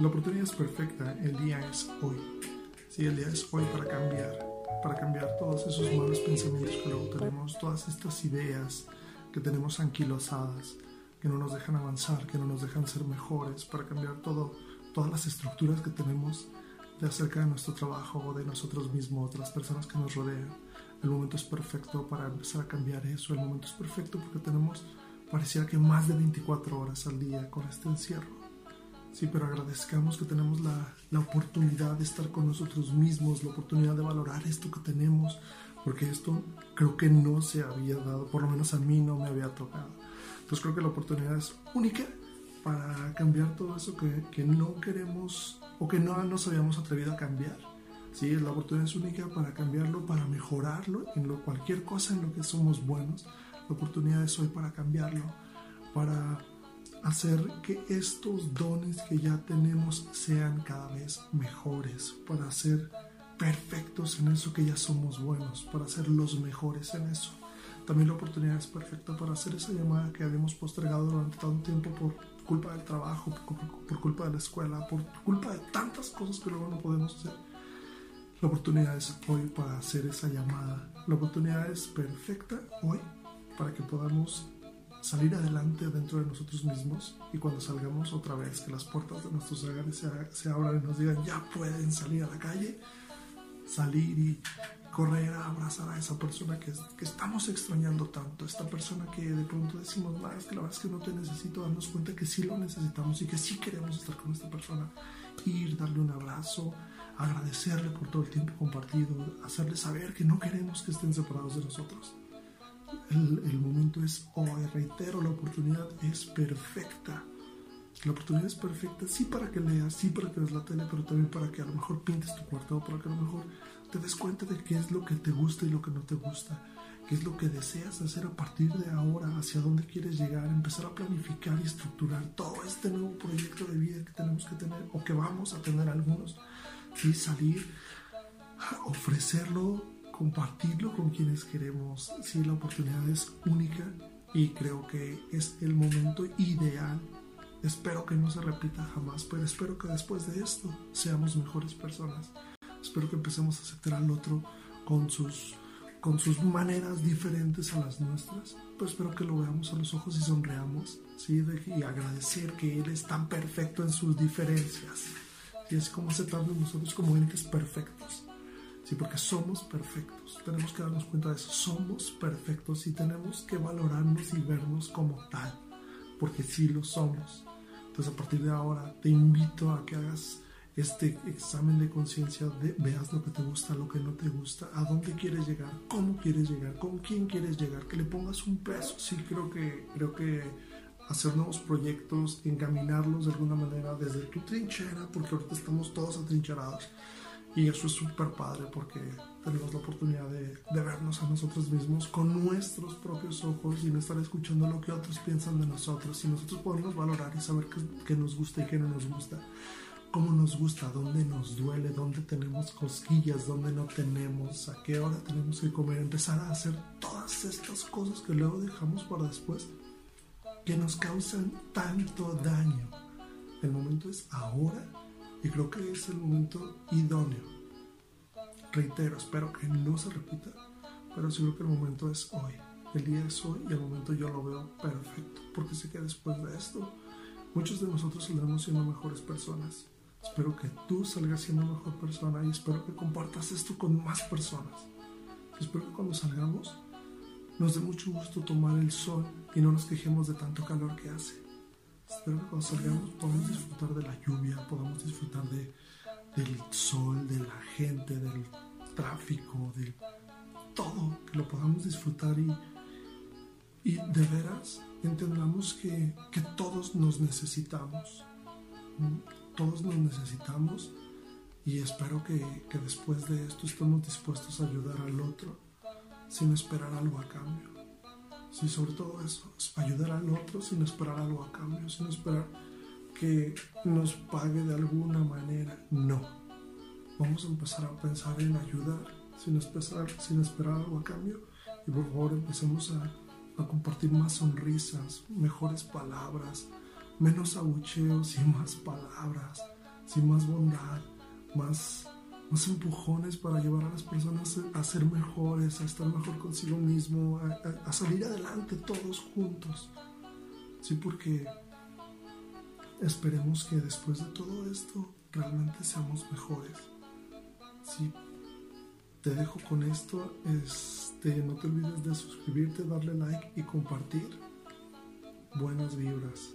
La oportunidad es perfecta, el día es hoy. Sí, el día es hoy para cambiar, para cambiar todos esos malos pensamientos que tenemos, todas estas ideas que tenemos anquilosadas, que no nos dejan avanzar, que no nos dejan ser mejores, para cambiar todo, todas las estructuras que tenemos de acerca de nuestro trabajo, de nosotros mismos, de las personas que nos rodean. El momento es perfecto para empezar a cambiar eso, el momento es perfecto porque tenemos, pareciera que más de 24 horas al día con este encierro Sí, pero agradezcamos que tenemos la, la, oportunidad de estar con nosotros mismos, la oportunidad de valorar esto que tenemos, porque esto creo que no se había dado, por lo menos a mí no me había tocado. Entonces creo que la oportunidad es única para cambiar todo eso que, que no queremos o que no nos habíamos atrevido a cambiar. Sí, la oportunidad es única para cambiarlo, para mejorarlo en lo, cualquier cosa en lo que somos buenos. La oportunidad es hoy para cambiarlo, para hacer que estos dones que ya tenemos sean cada vez mejores, para ser perfectos en eso que ya somos buenos, para ser los mejores en eso. También la oportunidad es perfecta para hacer esa llamada que habíamos postergado durante tanto tiempo por culpa del trabajo, por, culpa de la escuela, por culpa de tantas cosas que luego no podemos hacer. La oportunidad es hoy para hacer esa llamada. La oportunidad es perfecta hoy para que podamos salir adelante dentro de nosotros mismos y cuando salgamos otra vez, que las puertas de nuestros hogares se, se abran y nos digan ya pueden salir a la calle, salir y correr a abrazar a esa persona que, que estamos extrañando tanto, esta persona que de pronto decimos, más que la verdad es que no te necesito, darnos cuenta que sí lo necesitamos y que sí queremos estar con esta persona, ir, darle un abrazo, agradecerle por todo el tiempo compartido, hacerle saber que no queremos que estén separados de nosotros el, el momento es hoy, reitero, la oportunidad es perfecta. La oportunidad es perfecta, sí para que leas, sí para que veas la tele, pero también para que a lo mejor pintes tu cuarto, para que a lo mejor te des cuenta de qué es lo que te gusta y lo que no te gusta, qué es lo que deseas hacer a partir de ahora, hacia dónde quieres llegar, empezar a planificar y estructurar todo este nuevo proyecto de vida que tenemos que tener o que vamos a tener algunos, y salir, ofrecerlo compartirlo con quienes queremos. si la oportunidad es única y creo que es el momento ideal. Espero que no se repita jamás, pero espero que después de esto seamos mejores personas. Espero que empecemos a aceptar al otro con sus, con sus maneras diferentes a las nuestras. Pues espero que lo veamos a los ojos y sonreamos ¿sí? y agradecer que Él es tan perfecto en sus diferencias. Y es como aceptamos nosotros como entes perfectos. Sí, porque somos perfectos. Tenemos que darnos cuenta de eso. Somos perfectos y tenemos que valorarnos y vernos como tal. Porque sí lo somos. Entonces a partir de ahora te invito a que hagas este examen de conciencia, veas lo que te gusta, lo que no te gusta, a dónde quieres llegar, cómo quieres llegar, con quién quieres llegar, que le pongas un peso. Sí, creo que, creo que hacer nuevos proyectos, encaminarlos de alguna manera desde tu trinchera, porque ahorita estamos todos atrincherados y eso es súper padre porque tenemos la oportunidad de, de, vernos a nosotros mismos con nuestros propios ojos y no estar escuchando lo que otros piensan de nosotros. Y nosotros podemos valorar y saber qué nos gusta y qué no nos gusta. Cómo nos gusta, dónde nos duele, dónde tenemos cosquillas, dónde no tenemos, a qué hora tenemos que comer. Empezar a hacer todas estas cosas que luego dejamos para después que nos causan tanto daño. El momento es ahora y creo que es el momento idóneo. Reitero, espero que no se repita, pero sí creo que el momento es hoy. El día es hoy y el momento yo lo veo perfecto, porque sé que después de esto muchos de nosotros saldremos siendo mejores personas. Espero que tú salgas siendo mejor persona y espero que compartas esto con más personas. Espero que cuando salgamos nos dé mucho gusto tomar el sol y no nos quejemos de tanto calor que hace. Espero que cuando salgamos podamos disfrutar de la lluvia, podamos disfrutar de, del sol, de la gente, del tráfico, de todo, que lo podamos disfrutar y, de veras entendamos que, que todos nos necesitamos. Todos nos necesitamos y espero que, que después de esto estemos dispuestos a ayudar al otro sin esperar algo a cambio. Sí, sobre todo eso, ayudar al otro sin esperar algo a cambio, sin esperar que nos pague de alguna manera. No. Vamos a empezar a pensar en ayudar sin esperar, sin esperar algo a cambio. Y por favor empecemos a, compartir más sonrisas, mejores palabras, menos abucheos y más palabras, sin más bondad, más, más empujones para llevar a las personas a ser mejores, a estar mejor consigo mismo, a, a salir adelante todos juntos. Sí, porque esperemos que después de todo esto realmente seamos mejores. Sí, te dejo con esto. Este, no te olvides de suscribirte, darle like y compartir. Buenas vibras.